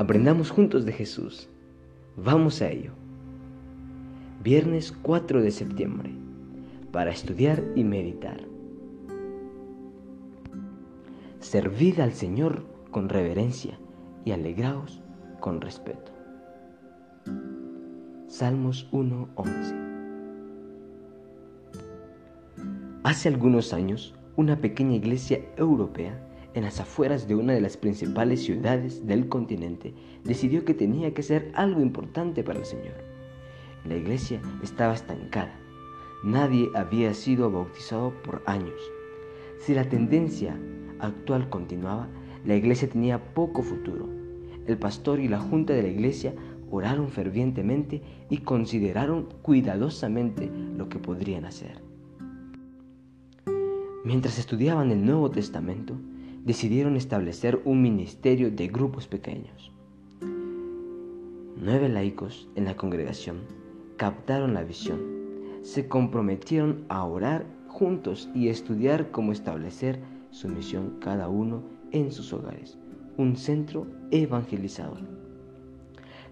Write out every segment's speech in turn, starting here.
Aprendamos juntos de Jesús. Vamos a ello. Viernes 4 de septiembre, para estudiar y meditar. Servid al Señor con reverencia y alegraos con respeto. Salmos 1:11 Hace algunos años, una pequeña iglesia europea en las afueras de una de las principales ciudades del continente decidió que tenía que ser algo importante para el Señor. La iglesia estaba estancada. Nadie había sido bautizado por años. Si la tendencia actual continuaba, la iglesia tenía poco futuro. El pastor y la junta de la iglesia oraron fervientemente y consideraron cuidadosamente lo que podrían hacer. Mientras estudiaban el Nuevo Testamento, decidieron establecer un ministerio de grupos pequeños. Nueve laicos en la congregación captaron la visión, se comprometieron a orar juntos y estudiar cómo establecer su misión cada uno en sus hogares, un centro evangelizador.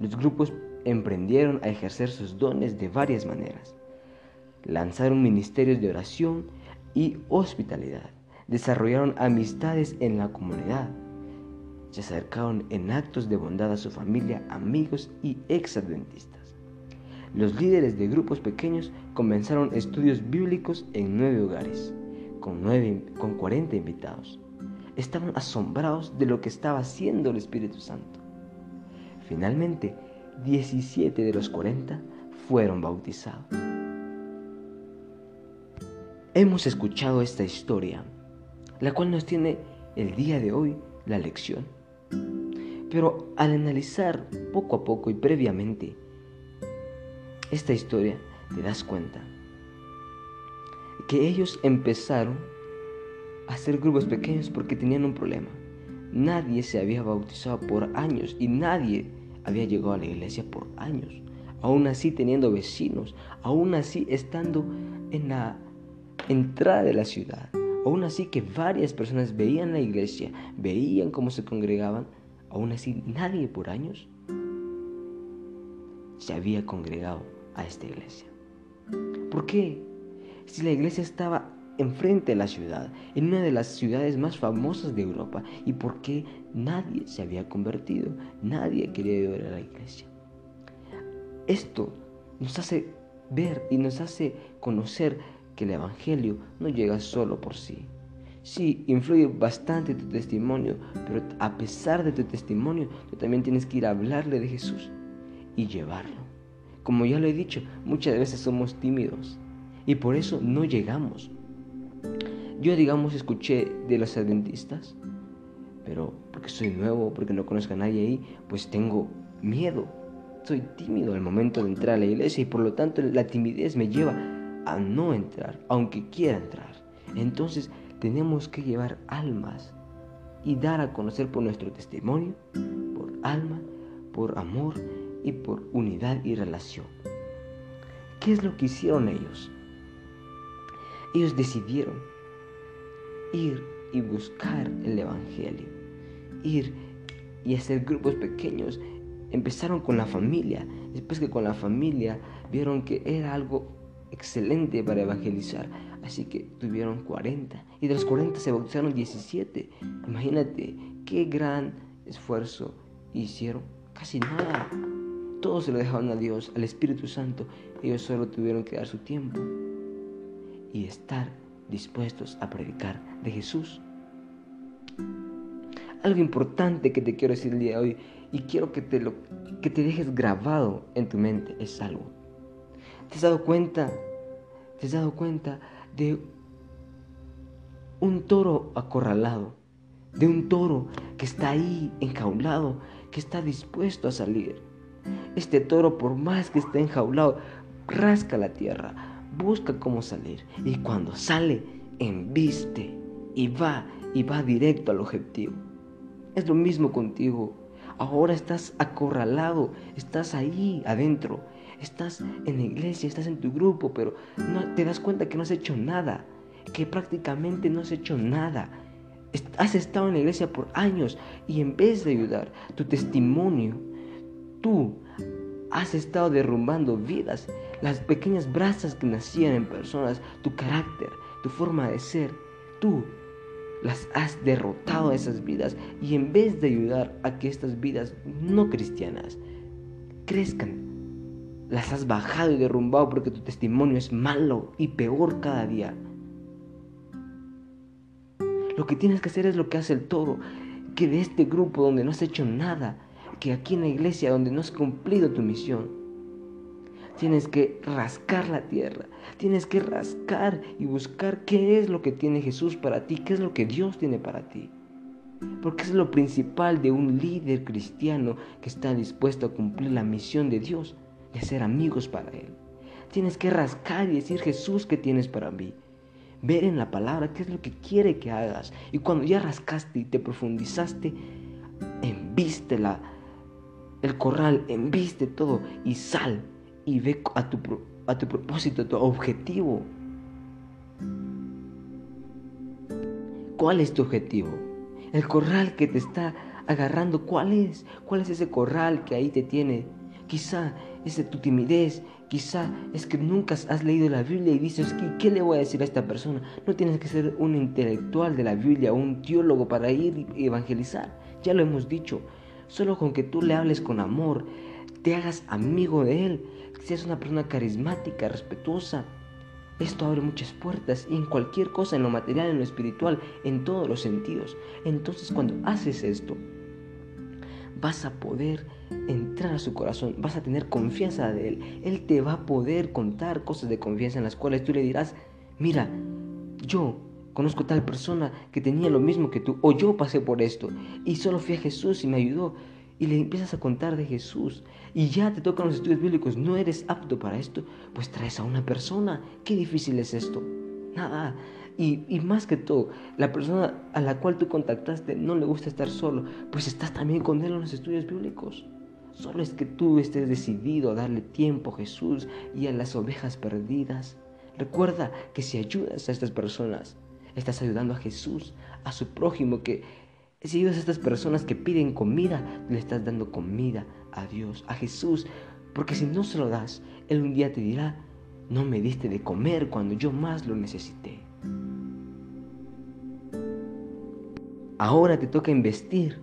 Los grupos emprendieron a ejercer sus dones de varias maneras. Lanzaron ministerios de oración y hospitalidad. Desarrollaron amistades en la comunidad. Se acercaron en actos de bondad a su familia, amigos y ex-adventistas. Los líderes de grupos pequeños comenzaron estudios bíblicos en nueve hogares, con, nueve, con 40 invitados. Estaban asombrados de lo que estaba haciendo el Espíritu Santo. Finalmente, 17 de los 40 fueron bautizados. Hemos escuchado esta historia, la cual nos tiene el día de hoy la lección. Pero al analizar poco a poco y previamente esta historia, te das cuenta que ellos empezaron a hacer grupos pequeños porque tenían un problema. Nadie se había bautizado por años y nadie había llegado a la iglesia por años. Aún así teniendo vecinos, aún así estando en la entrada de la ciudad. Aún así que varias personas veían la iglesia, veían cómo se congregaban, aún así nadie por años se había congregado a esta iglesia. ¿Por qué? Si la iglesia estaba enfrente de la ciudad, en una de las ciudades más famosas de Europa, ¿y por qué nadie se había convertido? Nadie quería ir a la iglesia. Esto nos hace ver y nos hace conocer que el Evangelio no llega solo por sí. Sí, influye bastante tu testimonio, pero a pesar de tu testimonio, tú también tienes que ir a hablarle de Jesús y llevarlo. Como ya lo he dicho, muchas veces somos tímidos y por eso no llegamos. Yo, digamos, escuché de los adventistas, pero porque soy nuevo, porque no conozco a nadie ahí, pues tengo miedo. Soy tímido al momento de entrar a la iglesia y por lo tanto la timidez me lleva a no entrar, aunque quiera entrar. Entonces tenemos que llevar almas y dar a conocer por nuestro testimonio, por alma, por amor y por unidad y relación. ¿Qué es lo que hicieron ellos? Ellos decidieron ir y buscar el Evangelio, ir y hacer grupos pequeños. Empezaron con la familia, después que con la familia vieron que era algo excelente para evangelizar. Así que tuvieron 40 y de los 40 se bautizaron 17. Imagínate qué gran esfuerzo hicieron. Casi nada. Todos se lo dejaron a Dios, al Espíritu Santo. Ellos solo tuvieron que dar su tiempo y estar dispuestos a predicar de Jesús. Algo importante que te quiero decir el día de hoy y quiero que te, lo, que te dejes grabado en tu mente es algo. ¿Te has dado cuenta? ¿Te has dado cuenta de un toro acorralado? De un toro que está ahí enjaulado, que está dispuesto a salir. Este toro, por más que esté enjaulado, rasca la tierra, busca cómo salir. Y cuando sale, embiste y va y va directo al objetivo. Es lo mismo contigo. Ahora estás acorralado, estás ahí adentro, estás en la iglesia, estás en tu grupo, pero no te das cuenta que no has hecho nada, que prácticamente no has hecho nada. Has estado en la iglesia por años y en vez de ayudar, tu testimonio, tú has estado derrumbando vidas, las pequeñas brasas que nacían en personas, tu carácter, tu forma de ser, tú las has derrotado a esas vidas y en vez de ayudar a que estas vidas no cristianas crezcan, las has bajado y derrumbado porque tu testimonio es malo y peor cada día. Lo que tienes que hacer es lo que hace el toro, que de este grupo donde no has hecho nada, que aquí en la iglesia donde no has cumplido tu misión, tienes que rascar la tierra, tienes que rascar y buscar qué es lo que tiene Jesús para ti, qué es lo que Dios tiene para ti. Porque es lo principal de un líder cristiano que está dispuesto a cumplir la misión de Dios, de ser amigos para Él. Tienes que rascar y decir Jesús que tienes para mí. Ver en la palabra qué es lo que quiere que hagas. Y cuando ya rascaste y te profundizaste, enviste la, el corral, enviste todo y sal y ve a tu, a tu propósito, a tu objetivo. ¿Cuál es tu objetivo? El corral que te está agarrando, ¿cuál es? ¿Cuál es ese corral que ahí te tiene? Quizá es de tu timidez, quizá es que nunca has leído la Biblia y dices, ¿qué le voy a decir a esta persona? No tienes que ser un intelectual de la Biblia, un teólogo para ir y evangelizar. Ya lo hemos dicho. Solo con que tú le hables con amor, te hagas amigo de él, seas una persona carismática, respetuosa. Esto abre muchas puertas y en cualquier cosa, en lo material, en lo espiritual, en todos los sentidos. Entonces cuando haces esto, vas a poder entrar a su corazón, vas a tener confianza de Él. Él te va a poder contar cosas de confianza en las cuales tú le dirás, mira, yo conozco tal persona que tenía lo mismo que tú, o yo pasé por esto, y solo fui a Jesús y me ayudó y le empiezas a contar de Jesús y ya te tocan los estudios bíblicos, no eres apto para esto, pues traes a una persona. Qué difícil es esto. Nada. Y, y, más que todo, la persona a la cual tú contactaste no le gusta estar solo, pues estás también con él en los estudios bíblicos. Solo es que tú estés decidido a darle tiempo a Jesús y a las ovejas perdidas. Recuerda que si ayudas a estas personas, estás ayudando a Jesús, a su prójimo que si ayudas a estas personas que piden comida, le estás dando comida a Dios, a Jesús. Porque si no se lo das, Él un día te dirá, no me diste de comer cuando yo más lo necesité. Ahora te toca investir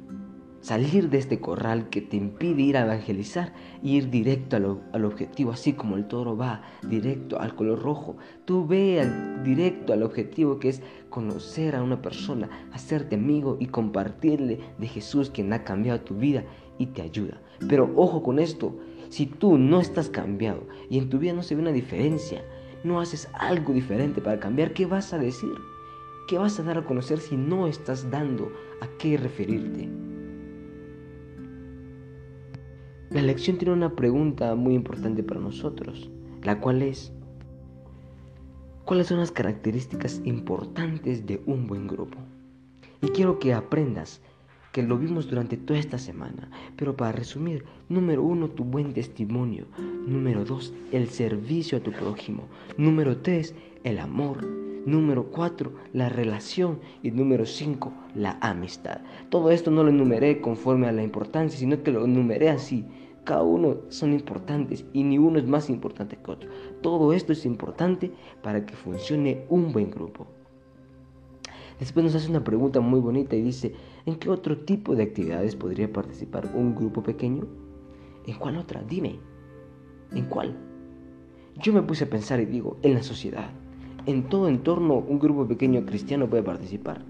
salir de este corral que te impide ir a evangelizar y ir directo al, objetivo, así como el toro va directo al color rojo. Tú ve directo al objetivo que es conocer a una persona, hacerte amigo y compartirle de Jesús quien ha cambiado tu vida y te ayuda. Pero ojo con esto, si tú no estás cambiado y en tu vida no se ve una diferencia, no haces algo diferente para cambiar, ¿qué vas a decir? ¿Qué vas a dar a conocer si no estás dando a qué referirte? La lección tiene una pregunta muy importante para nosotros, la cual es, ¿cuáles son las características importantes de un buen grupo? Y quiero que aprendas que lo vimos durante toda esta semana, pero para resumir, número uno, tu buen testimonio, número dos, el servicio a tu prójimo, número tres, el amor, número cuatro, la relación y número cinco, la amistad. Todo esto no lo enumeré conforme a la importancia, sino que lo enumeré así cada uno son importantes y ni uno es más importante que otro. Todo esto es importante para que funcione un buen grupo. Después nos hace una pregunta muy bonita y dice, ¿en qué otro tipo de actividades podría participar un grupo pequeño? ¿En cuál otra? Dime. ¿En cuál? Yo me puse a pensar y digo, en la sociedad. En todo entorno un grupo pequeño cristiano puede participar.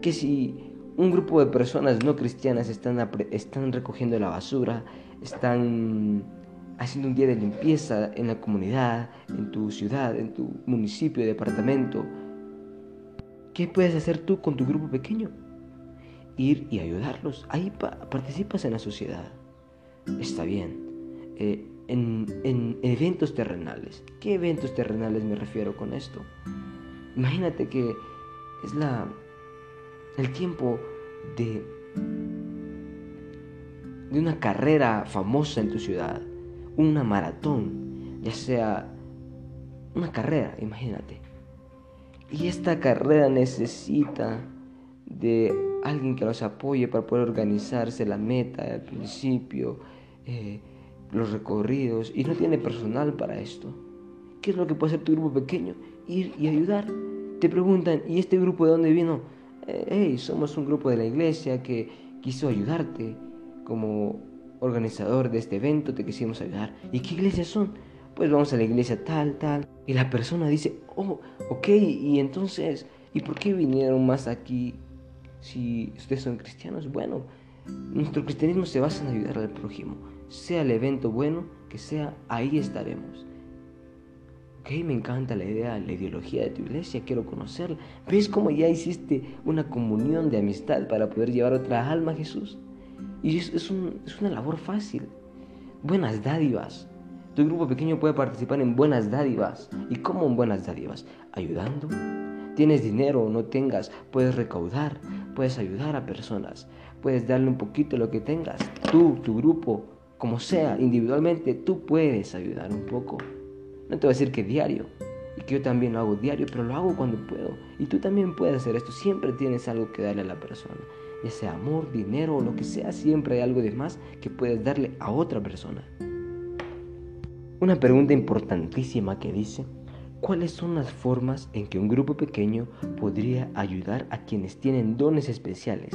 Que si un grupo de personas no cristianas están, están recogiendo la basura, están haciendo un día de limpieza en la comunidad, en tu ciudad, en tu municipio, departamento. ¿Qué puedes hacer tú con tu grupo pequeño? Ir y ayudarlos. Ahí participas en la sociedad. Está bien. Eh, en, en eventos terrenales. ¿Qué eventos terrenales me refiero con esto? Imagínate que es la, el tiempo de de una carrera famosa en tu ciudad, una maratón, ya sea una carrera, imagínate. Y esta carrera necesita de alguien que los apoye para poder organizarse la meta, el principio, eh, los recorridos y no tiene personal para esto. ¿Qué es lo que puede hacer tu grupo pequeño? Ir y ayudar. Te preguntan, ¿y este grupo de dónde vino? Eh, hey, somos un grupo de la iglesia que quiso ayudarte como organizador de este evento, te quisimos ayudar. ¿Y qué iglesias son? Pues vamos a la iglesia tal, tal. Y la persona dice, oh, ok, y entonces, ¿y por qué vinieron más aquí si ustedes son cristianos? Bueno, nuestro cristianismo se basa en ayudar al prójimo. Sea el evento bueno que sea, ahí estaremos. Ok, me encanta la idea, la ideología de tu iglesia, quiero conocerla. ¿Ves cómo ya hiciste una comunión de amistad para poder llevar otra alma a Jesús? Y es, es, es una labor fácil. Buenas dádivas. Tu grupo pequeño puede participar en buenas dádivas. ¿Y cómo en buenas dádivas? Ayudando. Tienes dinero o no tengas, puedes recaudar, puedes ayudar a personas, puedes darle un poquito lo que tengas. Tú, tu grupo, como sea, individualmente, tú puedes ayudar un poco. No te voy a decir que diario, y que yo también lo hago diario, pero lo hago cuando puedo. Y tú también puedes hacer esto. Siempre tienes algo que darle a la persona. Ya sea amor, dinero o lo que sea, siempre hay algo de más que puedes darle a otra persona. Una pregunta importantísima que dice, ¿cuáles son las formas en que un grupo pequeño podría ayudar a quienes tienen dones especiales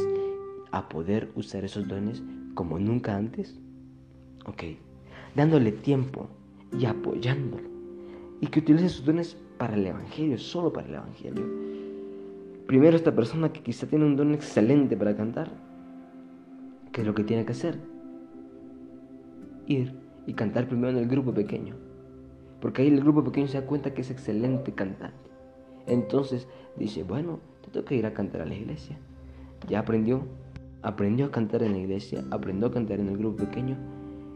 a poder usar esos dones como nunca antes? Ok, dándole tiempo y apoyándolo. Y que utilice sus dones para el Evangelio, solo para el Evangelio. Primero esta persona que quizá tiene un don excelente para cantar, ¿qué es lo que tiene que hacer? Ir y cantar primero en el grupo pequeño. Porque ahí el grupo pequeño se da cuenta que es excelente cantante. Entonces dice, bueno, te toca ir a cantar a la iglesia. Ya aprendió, aprendió a cantar en la iglesia, aprendió a cantar en el grupo pequeño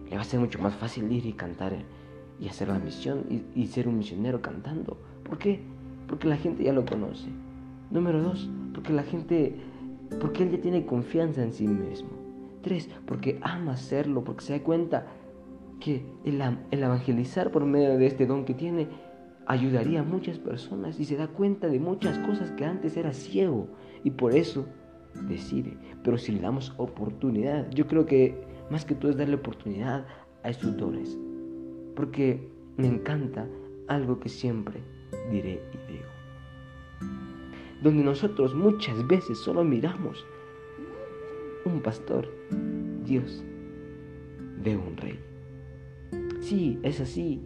le va a ser mucho más fácil ir y cantar y hacer la misión y, ser un misionero cantando. ¿Por qué? Porque la gente ya lo conoce. Número dos, porque la gente, porque él ya tiene confianza en sí mismo. Tres, porque ama hacerlo, porque se da cuenta que el, el evangelizar por medio de este don que tiene ayudaría a muchas personas y se da cuenta de muchas cosas que antes era ciego y por eso decide. Pero si le damos oportunidad, yo creo que más que todo es darle oportunidad a estos dones. Porque me encanta algo que siempre diré y digo. Donde nosotros muchas veces solo miramos un pastor, Dios ve un rey. Sí, es así.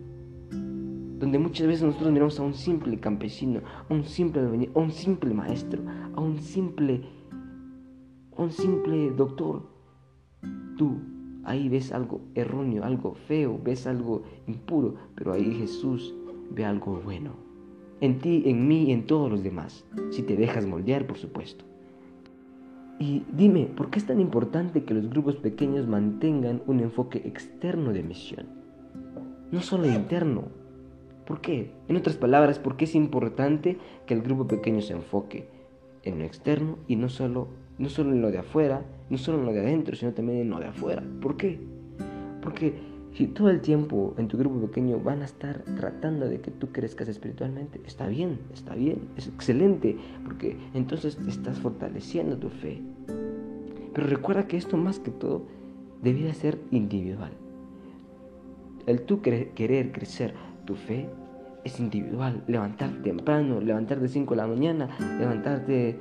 Donde muchas veces nosotros miramos a un simple campesino, a un simple a un simple maestro, a un simple, a un simple doctor, Tú ahí ves algo erróneo, algo feo, ves algo impuro, pero ahí Jesús ve algo bueno. En ti, en mí y en todos los demás, si te dejas moldear, por supuesto. Y dime, ¿por qué es tan importante que los grupos pequeños mantengan un enfoque externo de misión? No solo interno. ¿Por qué? En otras palabras, ¿por qué es importante que el grupo pequeño se enfoque en lo externo y no solo no solo en lo de afuera, no solo en lo de adentro, sino también en lo de afuera. ¿Por qué? Porque si todo el tiempo en tu grupo pequeño van a estar tratando de que tú crezcas espiritualmente, está bien, está bien, es excelente, porque entonces estás fortaleciendo tu fe. Pero recuerda que esto más que todo debía ser individual. El tú querer crecer tu fe es individual. Levantarte temprano, levantarte 5 de la mañana, levantarte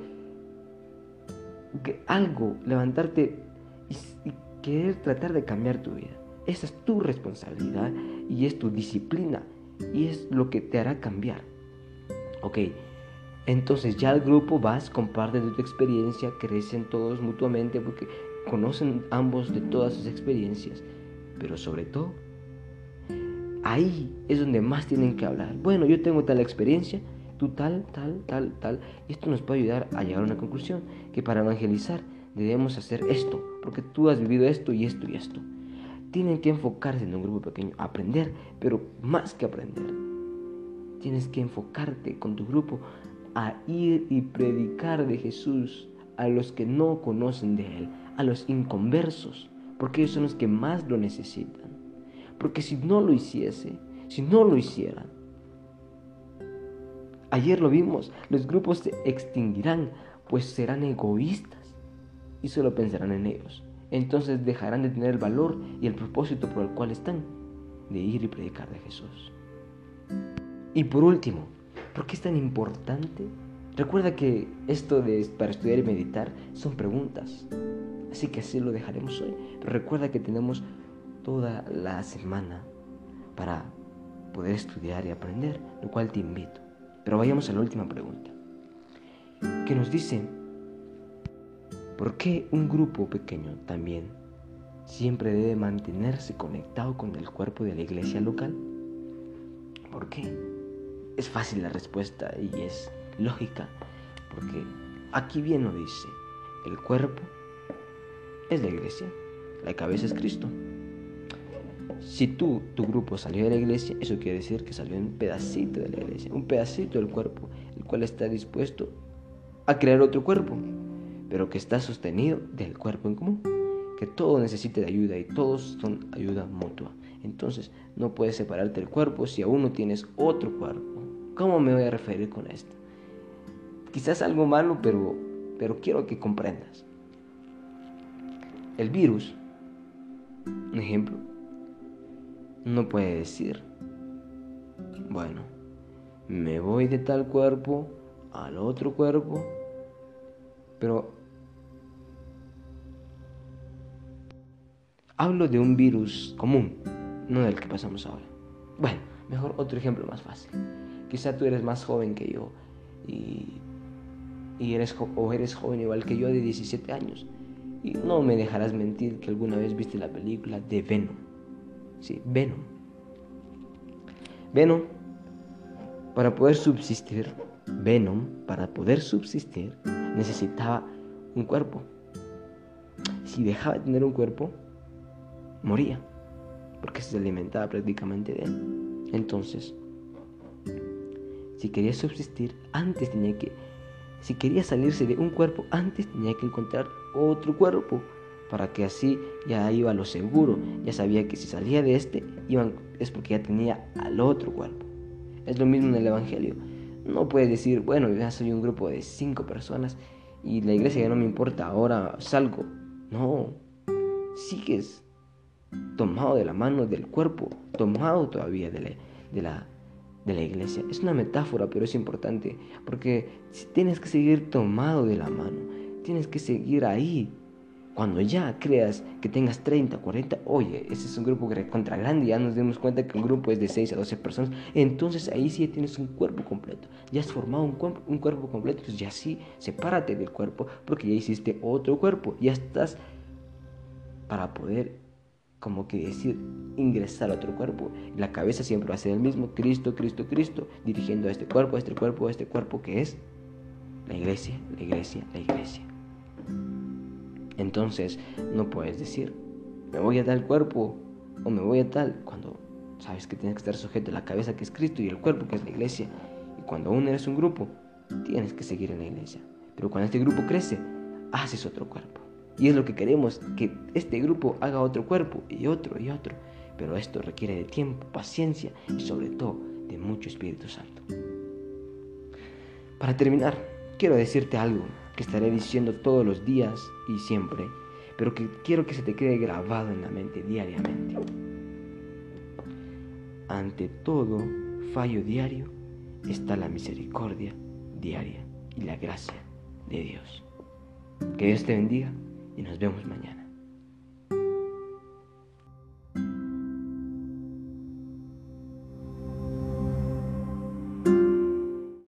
algo, levantarte y, querer tratar de cambiar tu vida. Esa es tu responsabilidad y es tu disciplina y es lo que te hará cambiar. Ok, entonces ya al grupo vas, compartes tu experiencia, crecen todos mutuamente porque conocen ambos de todas sus experiencias, pero sobre todo, ahí es donde más tienen que hablar. Bueno, yo tengo tal experiencia, tú tal, tal, tal, tal. Y esto nos puede ayudar a llegar a una conclusión, que para evangelizar debemos hacer esto, porque tú has vivido esto y esto y esto. Tienen que enfocarse en un grupo pequeño, aprender, pero más que aprender. Tienes que enfocarte con tu grupo a ir y predicar de Jesús a los que no conocen de Él, a los inconversos, porque ellos son los que más lo necesitan. Porque si no lo hiciese, si no lo hicieran, Ayer lo vimos, los grupos se extinguirán pues serán egoístas y solo pensarán en ellos. Entonces dejarán de tener el valor y el propósito por el cual están, de ir y predicar de Jesús. Y por último, ¿por qué es tan importante? Recuerda que esto de para estudiar y meditar son preguntas. Así que así lo dejaremos hoy. Pero recuerda que tenemos toda la semana para poder estudiar y aprender, lo cual te invito. Pero vayamos a la última pregunta, que nos dice, ¿por qué un grupo pequeño también siempre debe mantenerse conectado con el cuerpo de la iglesia local? ¿Por qué? Es fácil la respuesta y es lógica, porque aquí bien lo dice, el cuerpo es la iglesia, la cabeza es Cristo. Si tú, tu grupo salió de la iglesia, eso quiere decir que salió un pedacito de la iglesia, un pedacito del cuerpo, el cual está dispuesto a crear otro cuerpo, pero que está sostenido del cuerpo en común, que todo necesita de ayuda y todos son ayuda mutua. Entonces, no puedes separarte del cuerpo si aún no tienes otro cuerpo. ¿Cómo me voy a referir con esto? Quizás algo malo, pero, pero quiero que comprendas. El virus, un ejemplo, no puede decir, bueno, me voy de tal cuerpo al otro cuerpo, pero hablo de un virus común, no del que pasamos ahora. Bueno, mejor otro ejemplo más fácil. Quizá tú eres más joven que yo y, eres, o eres joven igual que yo de 17 años. Y no me dejarás mentir que alguna vez viste la película de Venom. Sí, Venom. Venom, para poder subsistir, Venom, para poder subsistir, necesitaba un cuerpo. Si dejaba de tener un cuerpo, moría, porque se alimentaba prácticamente de él. Entonces, si quería subsistir, antes tenía que, si quería salirse de un cuerpo, antes tenía que encontrar otro cuerpo para que así ya iba a lo seguro, ya sabía que si salía de este iban, es porque ya tenía al otro cuerpo. Es lo mismo en el Evangelio. No puedes decir, bueno, ya soy un grupo de cinco personas y la iglesia ya no me importa, ahora salgo. No, sigues tomado de la mano del cuerpo, tomado todavía de la, de la, iglesia. Es una metáfora, pero es importante, porque tienes que seguir tomado de la mano, tienes que seguir ahí, cuando ya creas que tengas 30, 40, oye, ese es un grupo contra grande, ya nos dimos cuenta que un grupo es de 6 a 12 personas, entonces ahí sí tienes un cuerpo completo. Ya has formado un, cuerpo, un cuerpo completo, entonces ya sí, sepárate del cuerpo porque ya hiciste otro cuerpo, ya estás para poder, como que decir, ingresar a otro cuerpo. La cabeza siempre va a ser el mismo, Cristo, Cristo, Cristo, dirigiendo a este cuerpo, a este cuerpo, a este cuerpo que es la iglesia, la iglesia, la iglesia. Entonces no puedes decir, me voy a tal cuerpo o me voy a tal, cuando sabes que tienes que estar sujeto a la cabeza que es Cristo y el cuerpo que es la iglesia. Y cuando aún eres un grupo, tienes que seguir en la iglesia. Pero cuando este grupo crece, haces otro cuerpo. Y es lo que queremos, que este grupo haga otro cuerpo y otro y otro. Pero esto requiere de tiempo, paciencia y sobre todo de mucho Espíritu Santo. Para terminar, quiero decirte algo que estaré diciendo todos los días y siempre, pero que quiero que se te quede grabado en la mente diariamente. Ante todo fallo diario está la misericordia diaria y la gracia de Dios. Que Dios te bendiga y nos vemos mañana.